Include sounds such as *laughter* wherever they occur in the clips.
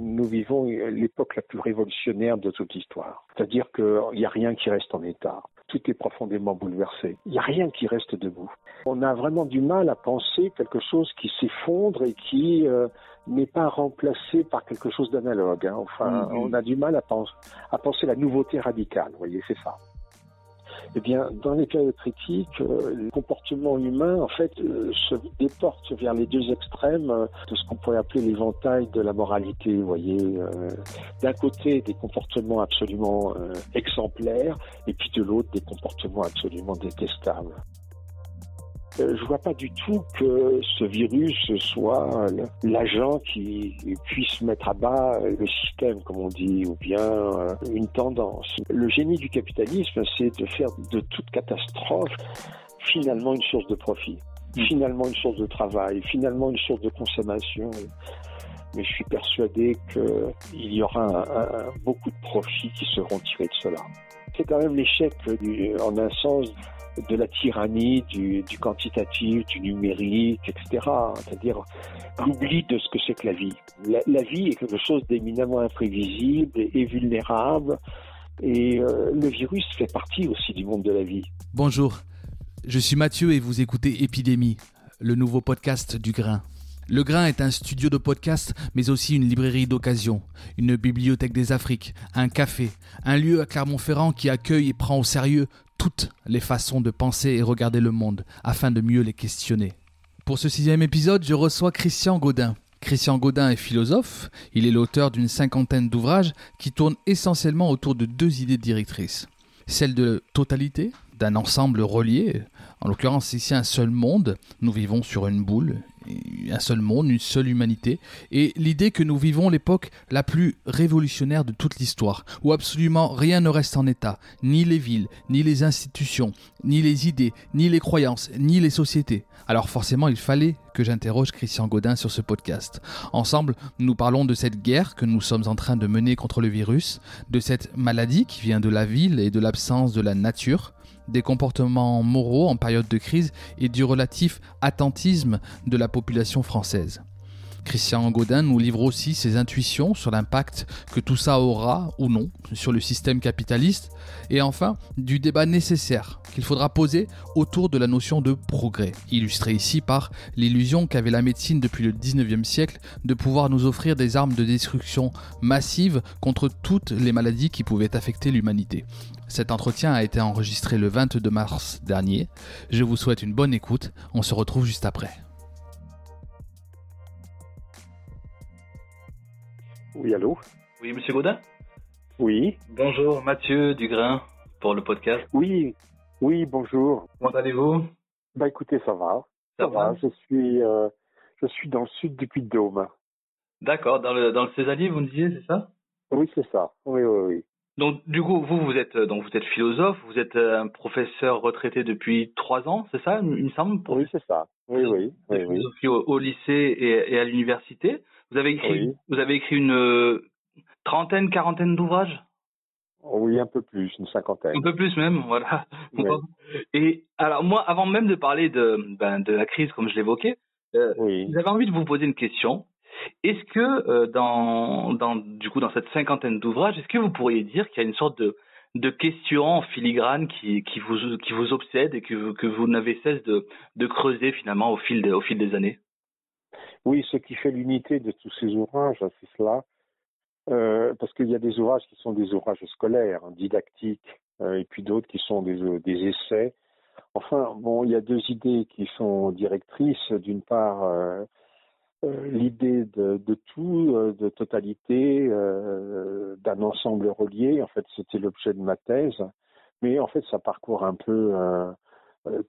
Nous vivons l'époque la plus révolutionnaire de toute l'histoire. C'est-à-dire qu'il n'y a rien qui reste en état. Tout est profondément bouleversé. Il n'y a rien qui reste debout. On a vraiment du mal à penser quelque chose qui s'effondre et qui euh, n'est pas remplacé par quelque chose d'analogue. Hein. Enfin, on a du mal à, penser, à penser la nouveauté radicale. Vous voyez, c'est ça. Eh bien, dans les périodes critiques, euh, le comportement humain, en fait, euh, se déporte vers les deux extrêmes euh, de ce qu'on pourrait appeler l'éventail de la moralité. Vous voyez, d'un côté des comportements absolument exemplaires, et puis de l'autre des comportements absolument détestables. Euh, je vois pas du tout que ce virus soit l'agent qui puisse mettre à bas le système, comme on dit, ou bien euh, une tendance. Le génie du capitalisme, c'est de faire de toute catastrophe finalement une source de profit, finalement une source de travail, finalement une source de consommation. Mais je suis persuadé qu'il y aura un, un, beaucoup de profits qui seront tirés de cela. C'est quand même l'échec, en un sens, de la tyrannie, du, quantitatif, du numérique, etc. C'est-à-dire l'oubli de ce que c'est que la vie. La, vie est quelque chose d'éminemment imprévisible et, et vulnérable. Et euh, le virus fait partie aussi du monde de la vie. Bonjour, je suis Mathieu et vous écoutez Épidémie, le nouveau podcast du Grain. Le Grain est un studio de podcast, mais aussi une librairie d'occasion, une bibliothèque des Afriques, un café, un lieu à Clermont-Ferrand qui accueille et prend au sérieux toutes les façons de penser et regarder le monde, afin de mieux les questionner. Pour ce sixième épisode, je reçois Christian Godin. Christian Godin est philosophe, il est l'auteur d'une cinquantaine d'ouvrages qui tournent essentiellement autour de deux idées directrices. Celle de totalité, d'un ensemble relié, en l'occurrence ici un seul monde, nous vivons sur une boule, un seul monde, une seule humanité, et l'idée que nous vivons l'époque la plus révolutionnaire de toute l'histoire, où absolument rien ne reste en état, ni les villes, ni les institutions, ni les idées, ni les croyances, ni les sociétés. Alors forcément, il fallait que j'interroge Christian Godin sur ce podcast. Ensemble, nous parlons de cette guerre que nous sommes en train de mener contre le virus, de cette maladie qui vient de la ville et de l'absence de la nature, des comportements moraux en période de crise et du relatif attentisme de la population française. Christian Godin nous livre aussi ses intuitions sur l'impact que tout ça aura ou non sur le système capitaliste et enfin du débat nécessaire qu'il faudra poser autour de la notion de progrès, illustré ici par l'illusion qu'avait la médecine depuis le 19e siècle de pouvoir nous offrir des armes de destruction massive contre toutes les maladies qui pouvaient affecter l'humanité. Cet entretien a été enregistré le 22 mars dernier. Je vous souhaite une bonne écoute, on se retrouve juste après. Oui, allô Oui, monsieur Godin Oui. Bonjour, Mathieu Dugrain pour le podcast. Oui, oui, bonjour. Comment allez-vous? Bah écoutez, ça va. Ça, ça va. Je suis, euh, je suis dans le sud du Puy-de-Dôme. D'accord, dans le, dans le Césalier, vous me disiez, c'est ça? Oui, c'est ça. Oui, oui, oui. Donc du coup, vous vous êtes donc vous êtes philosophe, vous êtes un professeur retraité depuis trois ans, c'est ça, il me semble? Oui, c'est ça. Oui, oui. oui, oui. Au, au, lycée et, et à l'université. Vous avez écrit, oui. vous avez écrit une euh, trentaine, quarantaine d'ouvrages? Oui, un peu plus, une cinquantaine. Un peu plus même, voilà. Oui. Et alors moi, avant même de parler de ben, de la crise, comme je l'évoquais, euh, oui. j'avais envie de vous poser une question. Est-ce que euh, dans, du coup dans cette cinquantaine d'ouvrages, est-ce que vous pourriez dire qu'il y a une sorte de de questions en filigrane qui, vous qui vous obsèdent et que que vous n'avez cesse de creuser finalement au fil de, au fil des années? Oui, ce qui fait l'unité de tous ces ouvrages, c'est cela. Euh, parce qu'il y a des ouvrages qui sont des ouvrages scolaires, hein, didactiques, et puis d'autres qui sont des, des essais. Enfin, bon, il y a deux idées qui sont directrices. D'une part, euh, l'idée de, de, tout, euh, de totalité, euh, d'un ensemble relié. En fait, c'était l'objet de ma thèse, mais en fait, ça parcourt un peu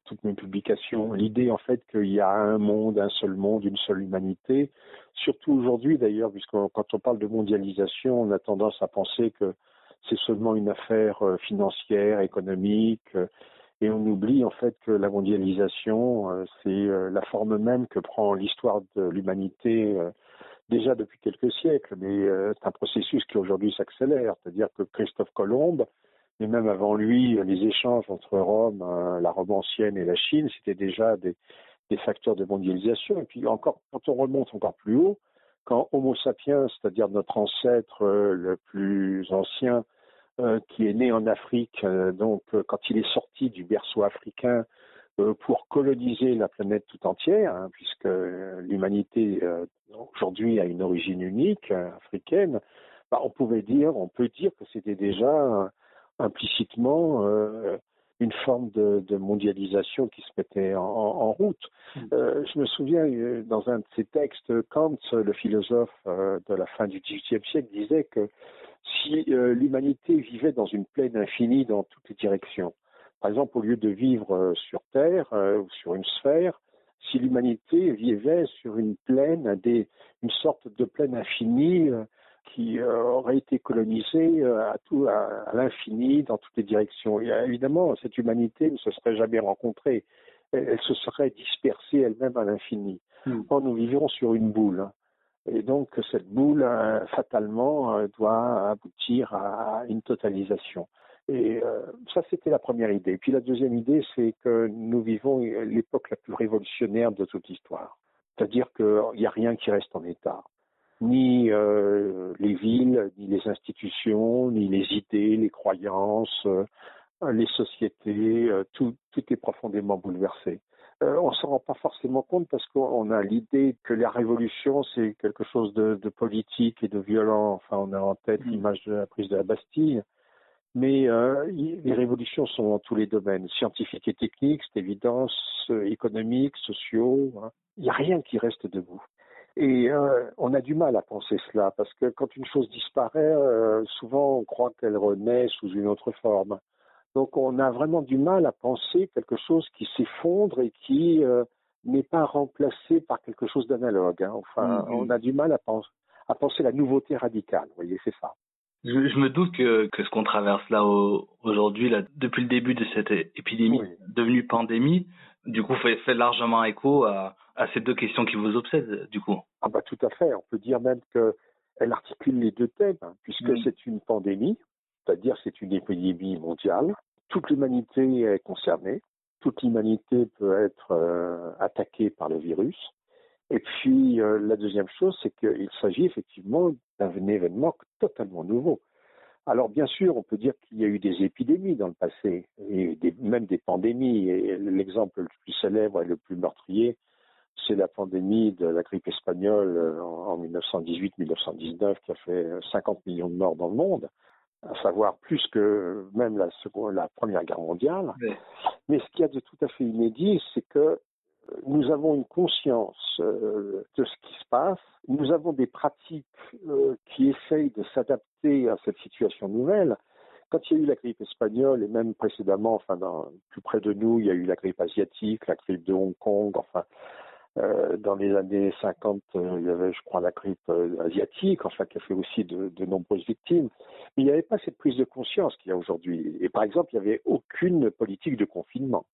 toutes mes publications. L'idée, en fait, qu'il y a un monde, un seul monde, une seule humanité. Surtout aujourd'hui, d'ailleurs, puisque quand on parle de mondialisation, on a tendance à penser que c'est seulement une affaire financière, économique, et on oublie en fait que la mondialisation, euh, c'est euh, la forme même que prend l'histoire de l'humanité euh, déjà depuis quelques siècles, mais c'est un processus qui aujourd'hui s'accélère. C'est-à-dire que Christophe Colomb, et même avant lui, les échanges entre Rome, la Rome ancienne et la Chine, c'était déjà des, des facteurs de mondialisation. Et puis encore, quand on remonte encore plus haut, quand Homo sapiens, c'est-à-dire notre ancêtre le plus ancien, qui est né en Afrique, euh, donc euh, quand il est sorti du berceau africain pour coloniser la planète tout entière, hein, puisque l'humanité aujourd'hui a une origine unique africaine, bah, on pouvait dire, on peut dire que c'était déjà implicitement une forme de, de, mondialisation qui se mettait en, en route. Euh, je me souviens, dans un de ses textes, Kant, le philosophe de la fin du XVIIIe siècle, disait que si euh, l'humanité vivait dans une plaine infinie dans toutes les directions. Par exemple, au lieu de vivre euh, sur Terre euh, ou sur une sphère, si l'humanité vivait sur une plaine, des, une sorte de plaine infinie qui aurait été colonisée à, tout, à, l'infini, dans toutes les directions. Et évidemment, cette humanité ne se serait jamais rencontrée. Elle, elle se serait dispersée elle-même à l'infini. Hmm. Or, nous vivons sur une boule. Et donc cette boule, euh, fatalement, euh, doit aboutir à une totalisation. Et euh, ça, c'était la première idée. Puis la deuxième idée, c'est que nous vivons l'époque la plus révolutionnaire de toute l'histoire. C'est-à-dire qu'il n'y a rien qui reste en état. Ni les villes, ni les institutions, ni les idées, les croyances, les sociétés, tout est profondément bouleversé. Euh, on s'en rend pas forcément compte parce qu'on a l'idée que la révolution c'est quelque chose de, de, politique et de violent. Enfin, on a en tête mm. l'image de la prise de la Bastille. Mais euh, les révolutions sont dans tous les domaines, scientifiques et techniques, c'est évident, économiques, sociaux. Hein. Il n'y a rien qui reste debout. Et euh, on a du mal à penser cela, parce que quand une chose disparaît, euh, souvent on croit qu'elle renaît sous une autre forme. Donc on a vraiment du mal à penser quelque chose qui s'effondre et qui euh, n'est pas remplacé par quelque chose d'analogue. Hein. Enfin, mm-hmm. on a du mal à, penser, à penser la nouveauté radicale. Vous voyez, c'est ça. Je, me doute que, que ce qu'on traverse là aujourd'hui, là, depuis le début de cette épidémie devenue pandémie, du coup, fait, fait largement écho à, à, ces deux questions qui vous obsèdent, du coup. Ah bah tout à fait. On peut dire même qu'elle articule les deux thèmes, hein, puisque mm. c'est une pandémie, c'est-à-dire c'est une épidémie mondiale toute l'humanité est concernée, toute l'humanité peut être euh, attaquée par le virus. Et puis euh, la deuxième chose, c'est qu'il s'agit effectivement d'un événement totalement nouveau. Alors bien sûr, on peut dire qu'il y a eu des épidémies dans le passé, et même des pandémies. Et l'exemple le plus célèbre et le plus meurtrier, c'est la pandémie de la grippe espagnole euh, en 1918-1919 qui a fait 50 millions de morts dans le monde à savoir plus que même la, seconde, la Première Guerre mondiale. Mais ce qu'il y a de tout à fait inédit, c'est que euh, nous avons une conscience euh, de ce qui se passe, nous avons des pratiques euh, qui essayent de s'adapter à cette situation nouvelle. Quand il y a eu la grippe espagnole et même précédemment, enfin dans, plus près de nous, il y a eu la grippe asiatique, la grippe de Hong Kong, enfin euh, dans les années 50, euh, il y avait, je crois, la grippe euh, asiatique, enfin, qui a fait aussi de, de, nombreuses victimes. Mais il n'y avait pas cette prise de conscience qu'il y a aujourd'hui. Et par exemple, il n'y avait aucune politique de confinement.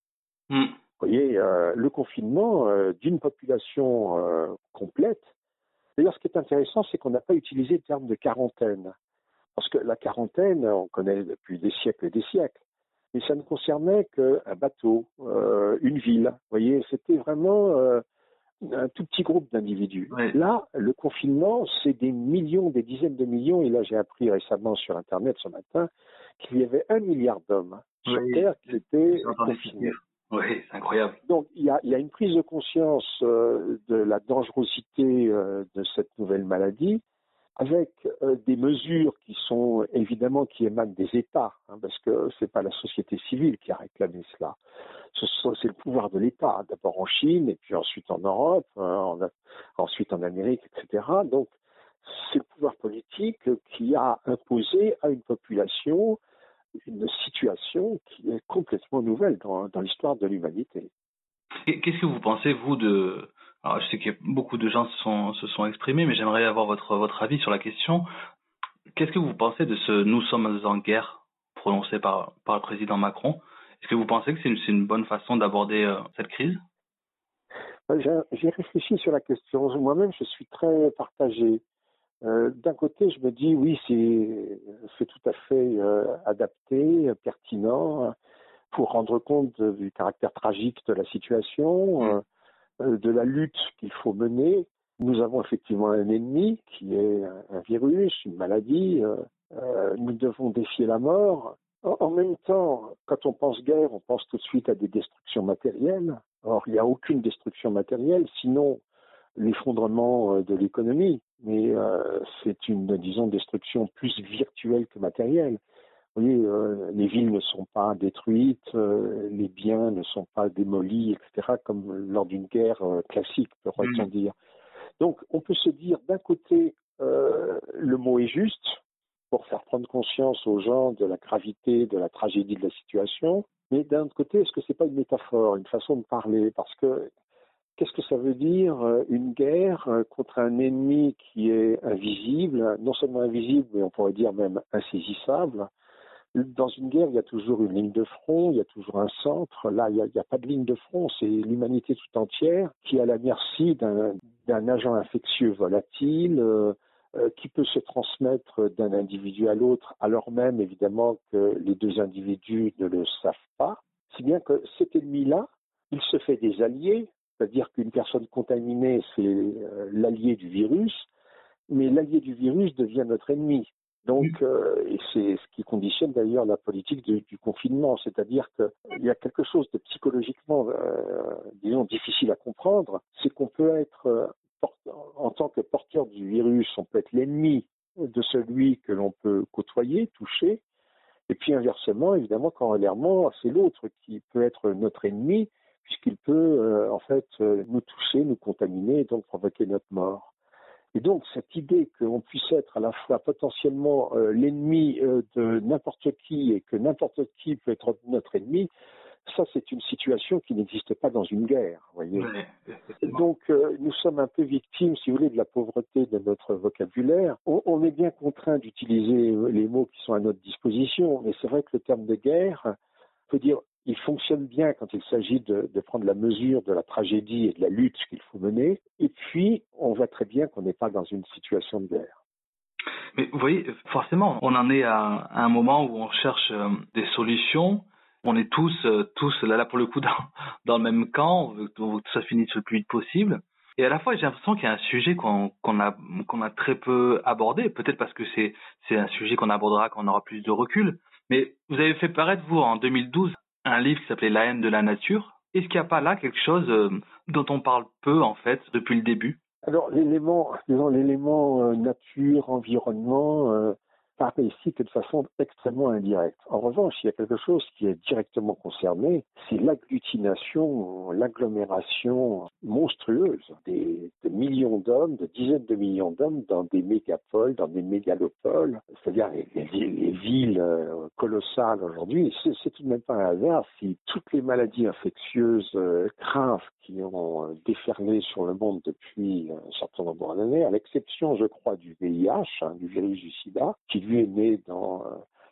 Hmm. Vous voyez, le confinement d'une population complète. D'ailleurs, ce qui est intéressant, c'est qu'on n'a pas utilisé le terme de quarantaine. Parce que la quarantaine, on connaît depuis des siècles et des siècles mais ça ne concernait qu'un bateau, une ville. Vous voyez, c'était vraiment un tout petit groupe d'individus. Là, le confinement, c'est des millions, des dizaines de millions, et là j'ai appris récemment sur Internet ce matin qu'il y avait un milliard d'hommes sur Terre qui étaient confinés. Oui, c'est incroyable. Donc il y a, y a, une prise de conscience euh, de la dangerosité euh, de cette nouvelle maladie, avec euh, des mesures qui sont évidemment qui émanent des États, hein, parce que c'est pas la société civile qui a réclamé cela. C'est le pouvoir de l'État, d'abord en Chine et puis ensuite en Europe, hein, ensuite en Amérique, etc. Donc c'est le pouvoir politique qui a imposé à une population une situation qui est complètement nouvelle dans, dans l'histoire de l'humanité. Qu'est-ce que vous pensez, vous, de, alors, je sais que beaucoup de gens se sont, se sont exprimés, mais j'aimerais avoir votre, votre avis sur la question. Qu'est-ce que vous pensez de ce nous sommes en guerre prononcé par, par le président Macron? Est-ce que vous pensez que c'est une, une, bonne façon d'aborder euh, cette crise? J'ai réfléchi sur la question. Moi-même, je suis très partagé. Euh, D'un côté, je me dis oui, c'est tout à fait euh, adapté, pertinent, pour rendre compte du caractère tragique de la situation. Mmh. Euh, de la lutte qu'il faut mener. Nous avons effectivement un ennemi qui est un virus, une maladie. Euh, euh, nous devons défier la mort. En même temps, quand on pense guerre, on pense tout de suite à des destructions matérielles. Or, il n'y a aucune destruction matérielle, sinon l'effondrement de l'économie. Mais c'est une, disons, destruction plus virtuelle que matérielle. Vous voyez, euh, les villes ne sont pas détruites, euh, les biens ne sont pas démolis, etc., comme lors d'une guerre euh, classique, pourrait-on mmh. dire. Donc, on peut se dire, d'un côté, le mot est juste pour faire prendre conscience aux gens de la gravité, de la tragédie de la situation, mais d'un autre côté, est-ce que c'est pas une métaphore, une façon de parler? Parce que qu'est-ce que ça veut dire une guerre contre un ennemi qui est invisible, non seulement invisible, mais on pourrait dire même insaisissable dans une guerre, il y a toujours une ligne de front, il y a toujours un centre. Là, il n'y a, pas de ligne de front, c'est l'humanité tout entière qui est à la merci d'un agent infectieux volatile, euh, euh, qui peut se transmettre d'un individu à l'autre, alors même évidemment que les deux individus ne le savent pas. Si bien que cet ennemi-là, il se fait des alliés, c'est-à-dire qu'une personne contaminée, c'est euh, l'allié du virus, mais l'allié du virus devient notre ennemi. Donc, euh, et c'est ce qui conditionne d'ailleurs la politique du, du confinement, c'est-à-dire qu'il y a quelque chose de psychologiquement, euh, disons, difficile à comprendre, c'est qu'on peut être, euh, en tant que porteur du virus, on peut être l'ennemi de celui que l'on peut côtoyer, toucher, et puis inversement, évidemment, corrélairement, c'est l'autre qui peut être notre ennemi, puisqu'il peut, euh, en fait, euh, nous toucher, nous contaminer, et donc provoquer notre mort. Et donc cette idée qu'on puisse être à la fois potentiellement euh, l'ennemi euh, de n'importe qui et que n'importe qui peut être notre ennemi, ça c'est une situation qui n'existe pas dans une guerre. Voyez. donc euh, nous sommes un peu victimes, si vous voulez, de la pauvreté de notre vocabulaire. On, on est bien contraint d'utiliser les mots qui sont à notre disposition, mais c'est vrai que le terme de guerre peut dire il fonctionne bien quand il s'agit de, prendre la mesure de la tragédie et de la lutte qu'il faut mener. Et puis, on voit très bien qu'on n'est pas dans une situation de guerre. Mais vous voyez, forcément, on en est à, un moment où on cherche euh, des solutions. On est tous, euh, tous là, là pour le coup, *laughs* dans, le même camp. On veut, que ça finisse le plus vite possible. Et à la fois, j'ai l'impression qu'il y a un sujet qu'on qu'on a, qu'on a très peu abordé, peut-être parce que c'est un sujet qu'on abordera quand on aura plus de recul. Mais vous avez fait paraître, vous, en 2012, un livre qui s'appelait La haine de la nature. Est-ce qu'il n'y a pas là quelque chose euh, dont on parle peu, en fait, depuis le début? Alors, l'élément, l'élément euh, nature, environnement, euh, paraît ici que de façon extrêmement indirecte. En revanche, il y a quelque chose qui est directement concerné, c'est l'agglutination, l'agglomération monstrueuse des, millions d'hommes, de dizaines de millions d'hommes dans des mégapoles, dans des mégalopoles, c'est-à-dire les, villes euh, colossales aujourd'hui. C'est tout de même pas un hasard si toutes les maladies infectieuses euh, graves qui ont euh, déferlé sur le monde depuis un certain nombre d'années, à l'exception, je crois, du VIH, hein, du virus du sida, qui lui est né dans euh,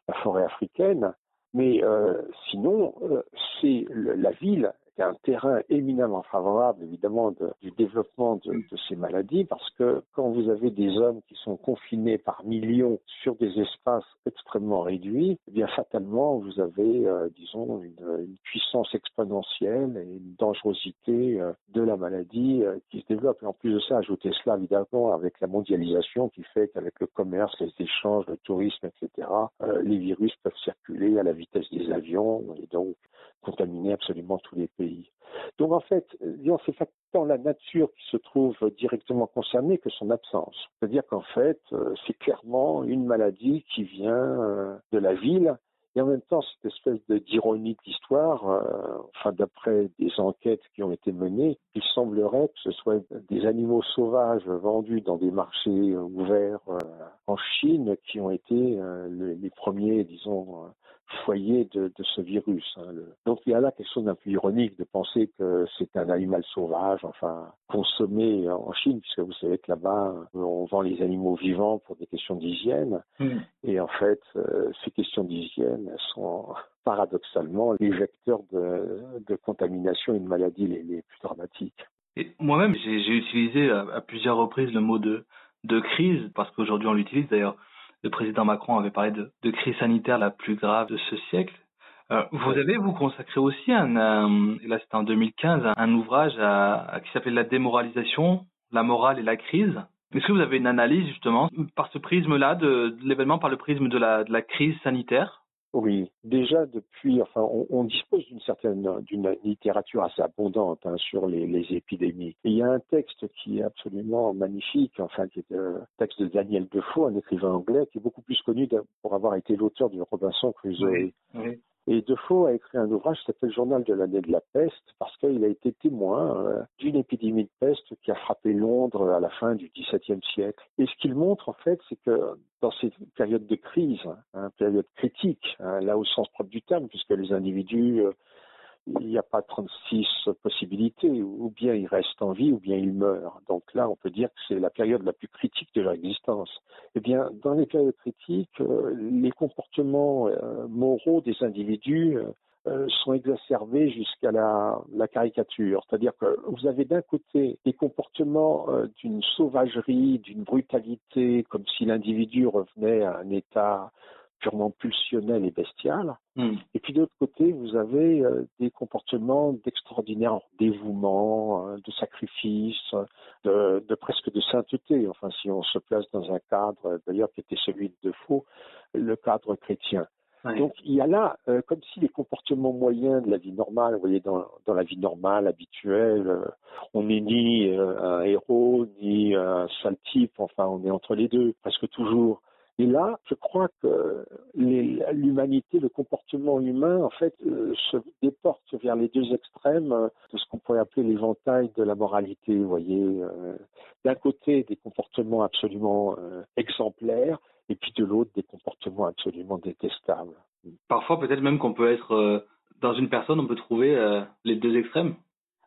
la forêt africaine. Mais euh, sinon, euh, c'est la ville c'est un terrain éminemment favorable, évidemment, du développement de, ces maladies, parce que quand vous avez des hommes qui sont confinés par millions sur des espaces extrêmement réduits, eh bien fatalement, vous avez, euh, disons, une, une, puissance exponentielle et une dangerosité euh, de la maladie euh, qui se développe. Et en plus de ça, ajoutez cela, évidemment, avec la mondialisation qui fait qu'avec le commerce, les échanges, le tourisme, etc., les virus peuvent circuler à la vitesse des avions et donc contaminer absolument tous les pays Donc en fait, c'est pas tant la nature qui se trouve directement concernée que son absence. C'est-à-dire qu'en fait, euh, c'est clairement une maladie qui vient euh, de la ville et en même temps, cette espèce d'ironie de l'histoire, euh, enfin d'après des enquêtes qui ont été menées, il semblerait que ce soit des animaux sauvages vendus dans des marchés ouverts en Chine qui ont été les premiers, disons, foyer de, ce virus. Hein, Donc il y a là quelque chose d'un peu ironique de penser que c'est un animal sauvage, enfin consommé en Chine, puisque vous savez que là-bas on vend les animaux vivants pour des questions d'hygiène, hmm. et en fait euh, ces questions d'hygiène sont paradoxalement les vecteurs de, contamination et de maladies les, plus dramatiques. moi-même, j'ai utilisé à, plusieurs reprises le mot de, de crise, parce qu'aujourd'hui on l'utilise d'ailleurs le président Macron avait parlé de, de crise sanitaire la plus grave de ce siècle. Euh, vous avez vous consacré aussi un, là c'était en 2015 un, ouvrage à, qui s'appelait la démoralisation, la morale et la crise. Est-ce que vous avez une analyse justement par ce prisme-là de, de l'événement, par le prisme de la, de la crise sanitaire? Oui, déjà depuis, enfin, on, dispose d'une certaine, d'une littérature assez abondante hein, sur les, épidémies. Et il y a un texte qui est absolument magnifique, enfin, qui est un texte de Daniel Defoe, un écrivain anglais, qui est beaucoup plus connu pour avoir été l'auteur du Robinson Crusoe. Oui, et Defoe a écrit un ouvrage qui s'appelle Journal de l'année de la peste parce qu'il a été témoin euh, d'une épidémie de peste qui a frappé Londres à la fin du XVIIe siècle. Et ce qu'il montre en fait, c'est que dans ces périodes de crise, hein, période critique, hein, là au sens propre du terme, puisque les individus euh, il n'y a pas 36 possibilités, ou bien ils restent en vie, ou bien ils meurent. Donc là, on peut dire que c'est la période la plus critique de leur existence. Eh bien, dans les périodes critiques, euh, les comportements euh, moraux des individus euh, sont exacerbés jusqu'à la, caricature. C'est-à-dire que vous avez d'un côté des comportements d'une sauvagerie, d'une brutalité, comme si l'individu revenait à un état purement pulsionnel et bestial. Hmm. Et puis de l'autre côté, vous avez euh, des comportements d'extraordinaire dévouement, euh, de sacrifice, de, de, presque de sainteté. Enfin, si on se place dans un cadre, d'ailleurs, qui était celui de Defoe, le cadre chrétien. Donc il y a là, euh, comme si les comportements moyens de la vie normale, vous voyez, dans, dans la vie normale, habituelle, on n'est ni un héros, ni un sale type, enfin on est entre les deux, presque toujours. Et là, je crois que l'humanité, le comportement humain, en fait, euh, se déporte vers les deux extrêmes de ce qu'on pourrait appeler l'éventail de la moralité. Vous voyez, euh, d'un côté des comportements absolument euh, exemplaires, et puis de l'autre des comportements absolument détestables. Parfois, peut-être même qu'on peut être dans une personne, on peut trouver les deux extrêmes.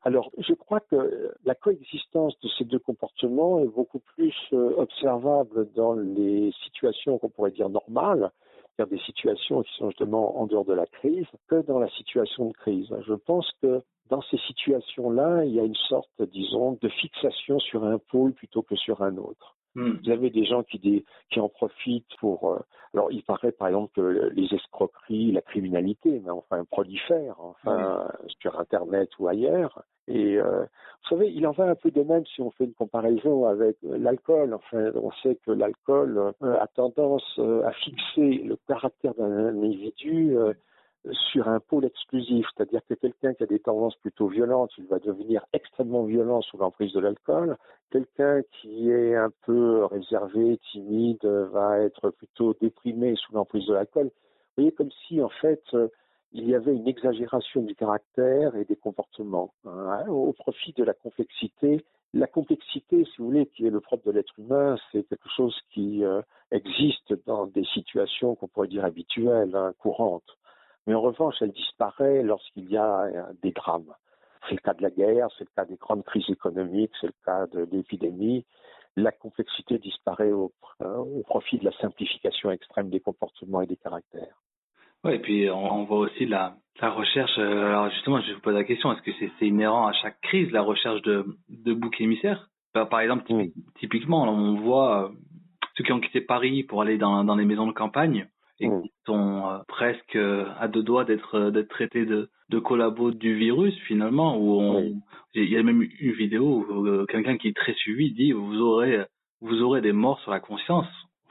Alors, je crois que la coexistence de ces deux comportements est beaucoup plus euh, observable dans les situations qu'on pourrait dire normales, c'est-à-dire des situations qui sont justement en dehors de la crise, que dans la situation de crise. Je pense que dans ces situations-là, il y a une sorte, disons, de fixation sur un pôle plutôt que sur un autre. Hmm. Vous avez des gens qui, qui en profitent pour. Euh, alors, il paraît par exemple que les escroqueries, la criminalité, mais enfin prolifèrent, enfin sur Internet ou ailleurs. Et euh, vous savez, il en va un peu de même si on fait une comparaison avec euh, l'alcool. Enfin, on sait que l'alcool a tendance à fixer le caractère d'un individu sur un pôle exclusif, c'est-à-dire que quelqu'un qui a des tendances plutôt violentes, il va devenir extrêmement violent sous l'emprise de l'alcool. Quelqu'un qui est un peu réservé, timide, va être plutôt déprimé sous l'emprise de l'alcool. Vous voyez, comme si en fait euh, il y avait une exagération du caractère et des comportements hein, au profit de la complexité. La complexité, si vous voulez, qui est le propre de l'être humain, c'est quelque chose qui euh, existe dans des situations qu'on pourrait dire habituelles, hein, courantes. Mais en revanche, elle disparaît lorsqu'il y a euh, des drames. C'est le cas de la guerre, c'est le cas des grandes crises économiques, c'est le cas de l'épidémie. La complexité disparaît au, euh, au, profit de la simplification extrême des comportements et des caractères. Oui, et puis on, voit aussi la, la recherche. Euh, alors justement, je vous pose la question est-ce que c'est inhérent à chaque crise la recherche de, de boucs émissaires? Par exemple, typiquement, on voit ceux qui ont quitté Paris pour aller dans, dans les maisons de campagne et mm. qui sont euh, presque euh, à deux doigts d'être euh, d'être traités de de collabos du virus finalement où on il y a même une vidéo où quelqu'un qui est très suivi dit vous aurez vous aurez des morts sur la conscience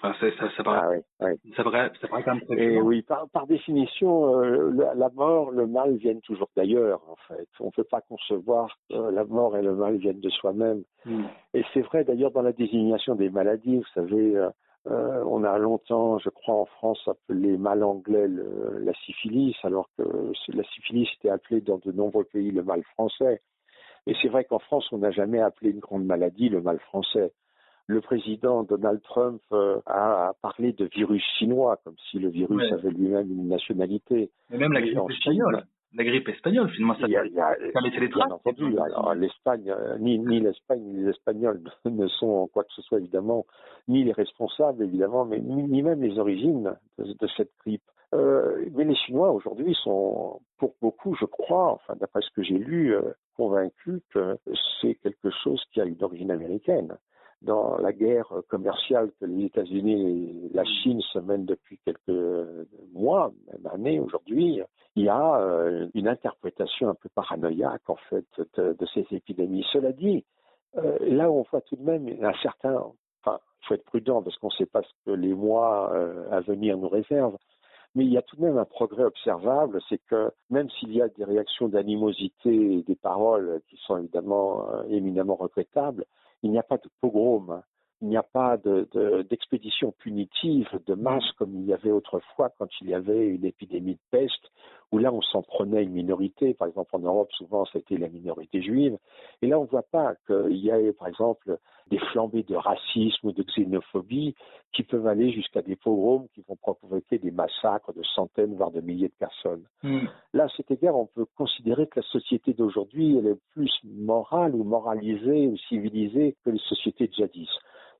Enfin, ça, ça, paraît, ah, oui, oui. ça, paraît, ça paraît quand même très Et oui, par, par définition, euh, la, la, mort, le mal viennent toujours d'ailleurs, en fait. On ne peut pas concevoir que la mort et le mal viennent de soi-même. Mm. Et c'est vrai d'ailleurs dans la désignation des maladies, vous savez, euh, euh, on a longtemps, je crois, en France, appelé mal anglais le, la syphilis, alors que la syphilis était appelée dans de nombreux pays le mal français. Et c'est vrai qu'en France, on n'a jamais appelé une grande maladie le mal français. Le président Donald Trump euh, a parlé de virus chinois, comme si le virus Ouais. avait lui-même une nationalité. Mais même la Et grippe espagnole. La grippe espagnole, finalement, ça, y a- y a- ça a laissé les Bien traces. entendu. Alors, l'Espagne, euh, ni, ni l'Espagne ni les Espagnols *laughs* ne sont en quoi que ce soit, évidemment, ni les responsables, évidemment, mais ni, ni même les origines de, de cette grippe. Euh, mais les Chinois, aujourd'hui, sont, pour beaucoup, je crois, enfin, d'après ce que j'ai lu, euh, convaincus que c'est quelque chose qui a une origine américaine. Dans la guerre commerciale que les États-Unis et la Chine se mènent depuis quelques mois, même années aujourd'hui, il y a euh, une interprétation un peu paranoïaque en fait de, de ces épidémies. Cela dit, euh, là on voit tout de même un certain, enfin, il faut être prudent parce qu'on ne sait pas ce que les mois euh, à venir nous réservent. Mais il y a tout de même un progrès observable, c'est que même s'il y a des réactions d'animosité et des paroles qui sont évidemment éminemment regrettables, il n'y a pas de pogrom, il n'y a pas de- de- d'expédition punitive de masse comme il y avait autrefois quand il y avait une épidémie de peste, où là on s'en prenait une minorité. Par exemple en Europe, souvent c'était la minorité juive. Et là on ne voit pas qu'il y ait par exemple des flambées de racisme ou de xénophobie qui peuvent aller jusqu'à des pogroms qui vont provoquer des massacres de centaines, voire de milliers de personnes. Mm. Là, à cet égard, on peut considérer que la société d'aujourd'hui, elle est plus morale ou moralisée ou civilisée que les sociétés de jadis.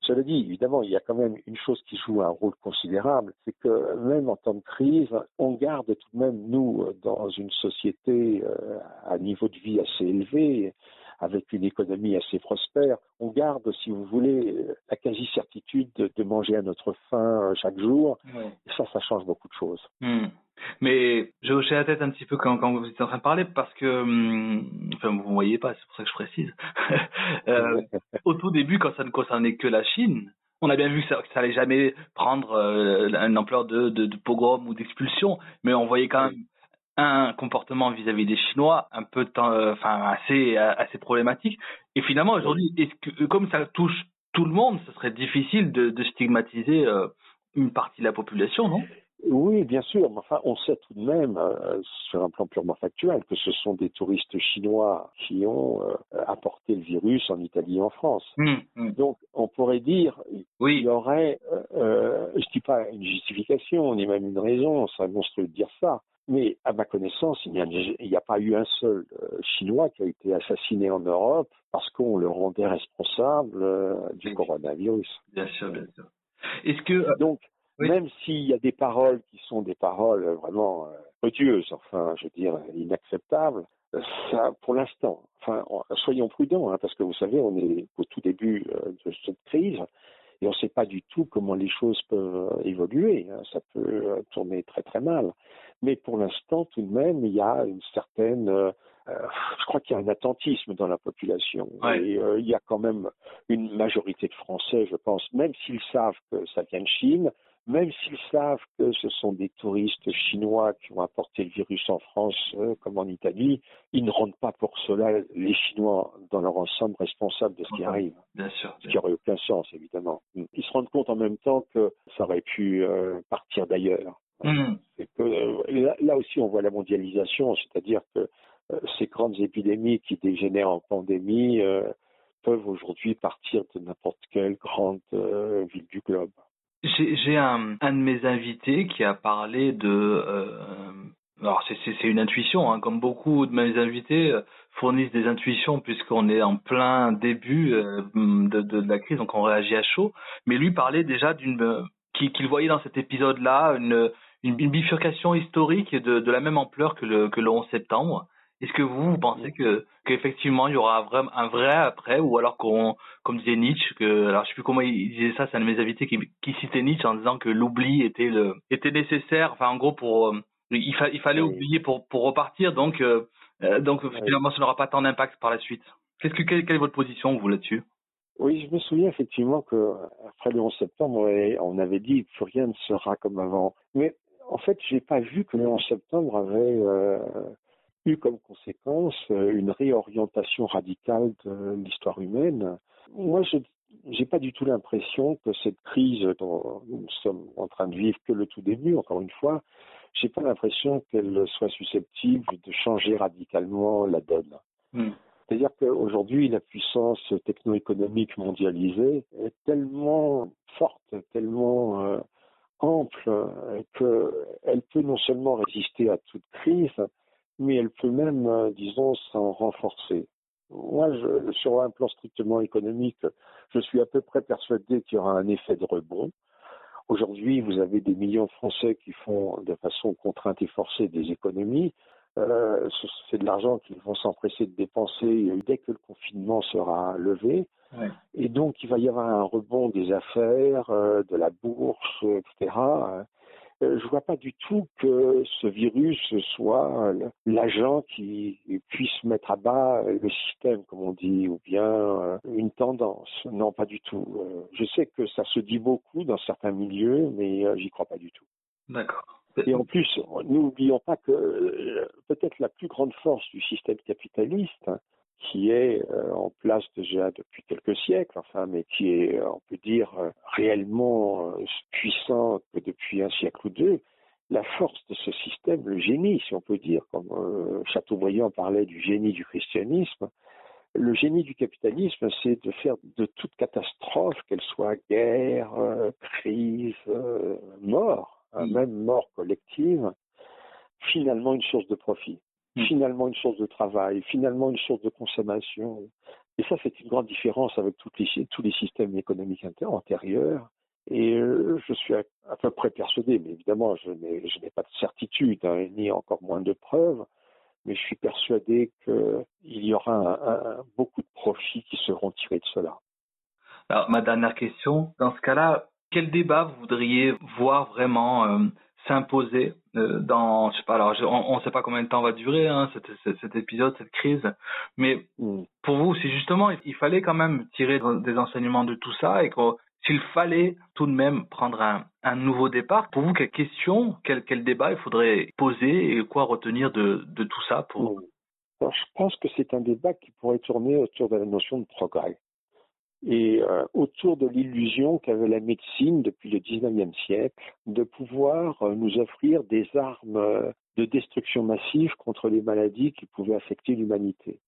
Cela dit, évidemment, il y a quand même une chose qui joue un rôle considérable, c'est que même en temps de crise, on garde tout de même, nous, euh, dans une société euh, à niveau de vie assez élevé, avec une économie assez prospère, on garde, si vous voulez, la quasi-certitude de, de manger à notre faim euh, chaque jour. Ouais. Et ça, ça change beaucoup de choses. Hmm. Mais j'ai hoché la tête un petit peu quand, quand vous étiez en train de parler parce que, hum, enfin, vous ne voyez pas, c'est pour ça que je précise. *laughs* Euh, *laughs* au tout début, quand ça ne concernait que la Chine, on a bien vu que ça, que ça allait jamais prendre euh, une ampleur de, de, de pogrom ou d'expulsion, mais on voyait quand même un comportement vis-à-vis des Chinois un peu, euh, enfin, assez, assez problématique. Et finalement, aujourd'hui, comme ça touche tout le monde, ce serait difficile de, de stigmatiser une partie de la population, non? Oui, bien sûr, mais enfin, on sait tout de même, euh, sur un plan purement factuel, que ce sont des touristes chinois qui ont euh, apporté le virus en Italie et en France. Hmm, hmm. Donc, on pourrait dire, Oui. il y aurait, euh, je dis pas une justification, ni même une raison, c'est monstrueux de dire ça, mais à ma connaissance, il n'y a, a pas eu un seul Chinois qui a été assassiné en Europe parce qu'on le rendait responsable du coronavirus. Bien sûr, bien sûr. Est-ce que Donc, Oui. même s'il y a des paroles qui sont des paroles euh, vraiment euh, odieuses, enfin, je veux dire, inacceptables, euh, ça, pour l'instant, enfin, on- soyons prudents, hein, parce que vous savez, on est au tout début de cette crise et on ne sait pas du tout comment les choses peuvent évoluer. hein. Ça peut tourner très très mal. Mais pour l'instant, tout de même, il y a une certaine, euh, je crois qu'il y a un attentisme dans la population. Ouais. Et euh, il y a quand même une majorité de Français, je pense, même s'ils savent que ça vient de Chine, même s'ils savent que ce sont des touristes chinois qui ont apporté le virus en France euh, comme en Italie, ils ne rendent pas pour cela les Chinois dans leur ensemble responsables de ce qui arrive, bien sûr, ce qui n'aurait aucun sens évidemment. Ils se rendent compte en même temps que ça aurait pu euh, partir d'ailleurs. Que, euh, là, aussi, on voit la mondialisation, c'est-à-dire que ces grandes épidémies qui dégénèrent en pandémie peuvent aujourd'hui partir de n'importe quelle grande ville du globe. J'ai un, un de mes invités qui a parlé de. euh, alors c'est une intuition, hein, comme beaucoup de mes invités euh, fournissent des intuitions puisqu'on est en plein début euh, de, de, la crise, donc on réagit à chaud. Mais lui parlait déjà d'une qui- qu'il voyait dans cet épisode-là une, une, une bifurcation historique de, de la même ampleur que le, que le 11 septembre. Est-ce que vous, vous pensez que qu'effectivement il y aura un vrai après ou alors qu'on comme disait Nietzsche que alors je sais plus comment il disait ça c'est un de mes invités qui, qui citait Nietzsche en disant que l'oubli était le était nécessaire. Enfin en gros pour euh, il, fa- il fallait Oui. oublier pour pour repartir. Donc euh, euh, donc finalement ça n'aura pas tant d'impact par la suite. Qu'est-ce que quelle, quelle est votre position vous là-dessus? Oui, je me souviens effectivement que après le 11 septembre, on avait dit que plus rien ne sera comme avant. Mais en fait, j'ai pas vu que le 11 septembre avait euh, eu comme conséquence euh, une réorientation radicale de l'histoire humaine. Moi, je n'ai pas du tout l'impression que cette crise dont nous sommes en train de vivre que le tout début, encore une fois, j'ai pas l'impression qu'elle soit susceptible de changer radicalement la donne. Hmm. C'est-à-dire qu'aujourd'hui, la puissance techno-économique mondialisée est tellement forte, tellement euh, ample, euh, qu'elle peut non seulement résister à toute crise, mais elle peut même, euh, disons, s'en renforcer. Moi, je, sur un plan strictement économique, je suis à peu près persuadé qu'il y aura un effet de rebond. Aujourd'hui, vous avez des millions de Français qui font de façon contrainte et forcée des économies. Euh, c'est de l'argent qu'ils vont s'empresser de dépenser dès que le confinement sera levé. Et donc, il va y avoir un rebond des affaires, euh, de la bourse, etc. Euh, je vois pas du tout que ce virus soit l'agent qui puisse mettre à bas le système, comme on dit, ou bien euh, une tendance. Non, pas du tout. Euh, je sais que ça se dit beaucoup dans certains milieux, mais j'y crois pas du tout. D'accord. Et en plus, n'oublions pas que peut-être la plus grande force du système capitaliste, qui est euh, en place déjà depuis quelques siècles, enfin, mais qui est, on peut dire, euh, réellement euh, puissant depuis un siècle ou deux, la force de ce système, le génie, si on peut dire, comme Chateaubriand parlait du génie du christianisme, le génie du capitalisme, c'est de faire de toute catastrophe, qu'elle soit guerre, crise, mort, hein, même mort collective, finalement une source de profit. Mm. finalement une source de travail, finalement une source de consommation. Et ça, c'est une grande différence avec toutes les, tous les systèmes économiques antérieurs. Et euh, je suis à, peu près persuadé, mais évidemment, je n'ai pas de certitude, hein, ni encore moins de preuves, mais je suis persuadé qu'il y aura un, beaucoup de profits qui seront tirés de cela. Alors, ma dernière question, dans ce cas-là, quel débat vous voudriez voir vraiment euh, s'imposer euh, dans, je sais pas, alors on ne sait pas combien de temps va durer hein, cet, cet, épisode, cette crise, mais mm. pour vous, si justement il fallait quand même tirer des enseignements de tout ça et que s'il fallait tout de même prendre un, un nouveau départ, pour vous, quelle question, quel, quel débat il faudrait poser et quoi retenir de, de tout ça pour... Mm. je pense que c'est un débat qui pourrait tourner autour de la notion de progrès et euh, autour de l'illusion qu'avait la médecine depuis le 19e siècle de pouvoir euh, nous offrir des armes euh, de destruction massive contre les maladies qui pouvaient affecter l'humanité.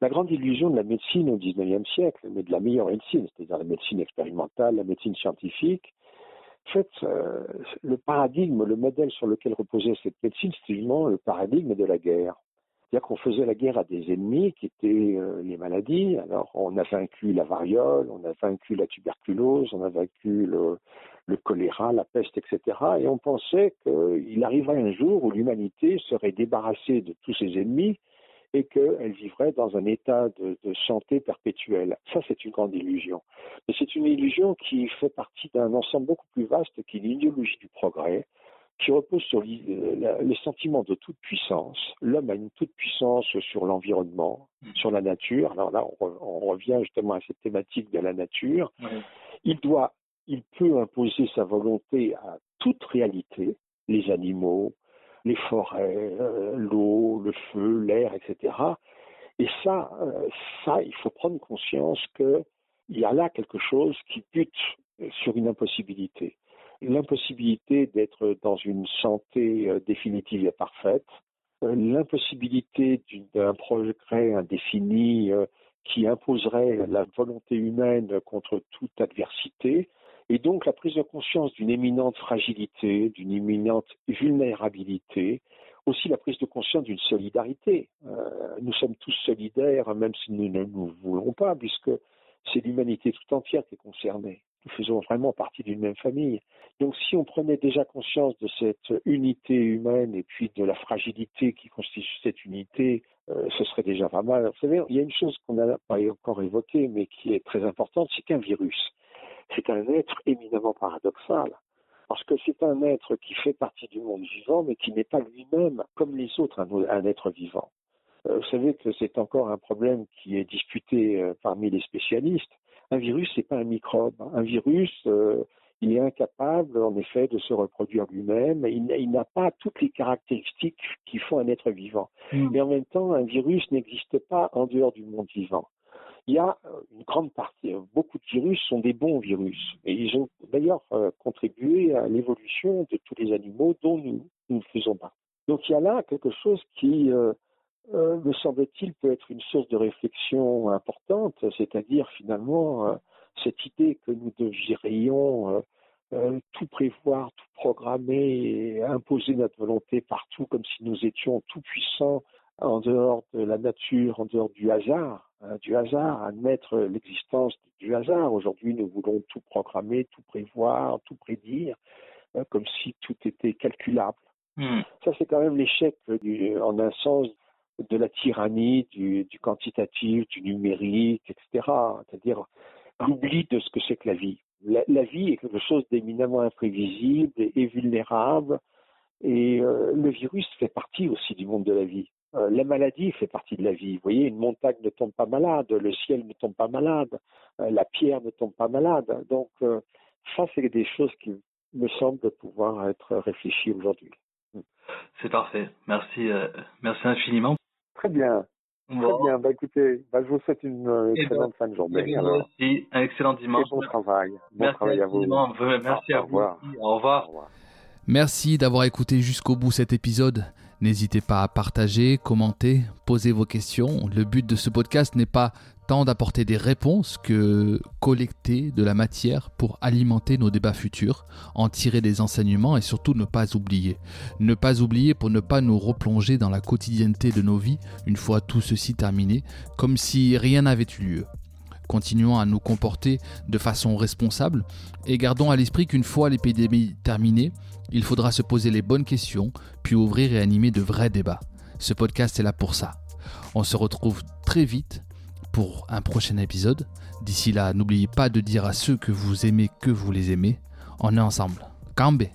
La grande illusion de la médecine au 19e siècle, mais de la meilleure médecine, c'est-à-dire la médecine expérimentale, la médecine scientifique, en fait, le paradigme, le modèle sur lequel reposait cette médecine, c'était le paradigme de la guerre. C'est-à-dire qu'on faisait la guerre à des ennemis qui étaient euh, les maladies. Alors, on a vaincu la variole, on a vaincu la tuberculose, on a vaincu le, choléra, la peste, etc. Et on pensait qu'il arriverait un jour où l'humanité serait débarrassée de tous ses ennemis et qu'elle vivrait dans un état de, de santé perpétuelle. Ça, c'est une grande illusion. Mais c'est une illusion qui fait partie d'un ensemble beaucoup plus vaste qui est l'idéologie du progrès, qui repose sur les sentiments de toute puissance. L'homme a une toute puissance sur l'environnement, mm. sur la nature. Alors là, on, revient justement à cette thématique de la nature. Il doit, il peut imposer sa volonté à toute réalité, les animaux, les forêts, euh, l'eau, le feu, l'air, etc. Et ça, euh, ça, il faut prendre conscience qu'il y a là quelque chose qui bute sur une impossibilité l'impossibilité d'être dans une santé euh, définitive et parfaite, euh, l'impossibilité d'un progrès indéfini euh, qui imposerait la volonté humaine contre toute adversité, et donc la prise de conscience d'une éminente fragilité, d'une éminente vulnérabilité, aussi la prise de conscience d'une solidarité. nous sommes tous solidaires, même si nous ne nous voulons pas, puisque c'est l'humanité tout entière qui est concernée nous faisons vraiment partie d'une même famille. Donc si on prenait déjà conscience de cette unité humaine et puis de la fragilité qui constitue cette unité, euh, ce serait déjà pas mal. Vous savez, il y a une chose qu'on n'a pas encore évoquée, mais qui est très importante, c'est qu'un virus, c'est un être éminemment paradoxal. Parce que c'est un être qui fait partie du monde vivant, mais qui n'est pas lui-même, comme les autres, un, être vivant. Euh, vous savez que c'est encore un problème qui est discuté euh, parmi les spécialistes Un virus, c'est pas un microbe. Un virus, euh, il est incapable, en effet, de se reproduire lui-même. Il, n'a pas toutes les caractéristiques qui font un être vivant. Mm. Mais en même temps, un virus n'existe pas en dehors du monde vivant. Il y a une grande partie, beaucoup de virus sont des bons virus. Et ils ont d'ailleurs euh, contribué à l'évolution de tous les animaux dont nous, nous ne faisons pas. Donc il y a là quelque chose qui, euh, euh, me semble-t-il, peut être une source de réflexion importante, c'est-à-dire finalement euh, cette idée que nous devrions euh, tout prévoir, tout programmer et imposer notre volonté partout comme si nous étions tout puissants en dehors de la nature, en dehors du hasard, hein, du hasard, admettre l'existence du hasard. Aujourd'hui, nous voulons tout programmer, tout prévoir, tout prédire, euh, comme si tout était calculable. Hmm. Ça, c'est quand même l'échec, en un sens, de la tyrannie, du, quantitatif, du numérique, etc. C'est-à-dire l'oubli de ce que c'est que la vie. La, vie est quelque chose d'éminemment imprévisible et, vulnérable. Et euh, le virus fait partie aussi du monde de la vie. Euh, la maladie fait partie de la vie. Vous voyez, une montagne ne tombe pas malade, le ciel ne tombe pas malade, euh, la pierre ne tombe pas malade. Donc, ça, c'est des choses qui me semblent pouvoir être réfléchies aujourd'hui. C'est parfait. Merci, euh, merci infiniment. Très bien. Très Bon. bien. Bah, écoutez, bah, je vous souhaite une euh, excellente ben, fin de journée. Et alors. aussi, un excellent dimanche. Et bon travail. Bon Merci travail à vous. Merci Au à vous. revoir. Au revoir. Merci d'avoir écouté jusqu'au bout cet épisode. N'hésitez pas à partager, commenter, poser vos questions. Le but de ce podcast n'est pas tant d'apporter des réponses que collecter de la matière pour alimenter nos débats futurs, en tirer des enseignements et surtout ne pas oublier. Ne pas oublier pour ne pas nous replonger dans la quotidienneté de nos vies une fois tout ceci terminé, comme si rien n'avait eu lieu. Continuons à nous comporter de façon responsable et gardons à l'esprit qu'une fois l'épidémie terminée, il faudra se poser les bonnes questions, puis ouvrir et animer de vrais débats. Ce podcast est là pour ça. On se retrouve très vite pour un prochain épisode. D'ici là, n'oubliez pas de dire à ceux que vous aimez que vous les aimez. On est ensemble. Cambé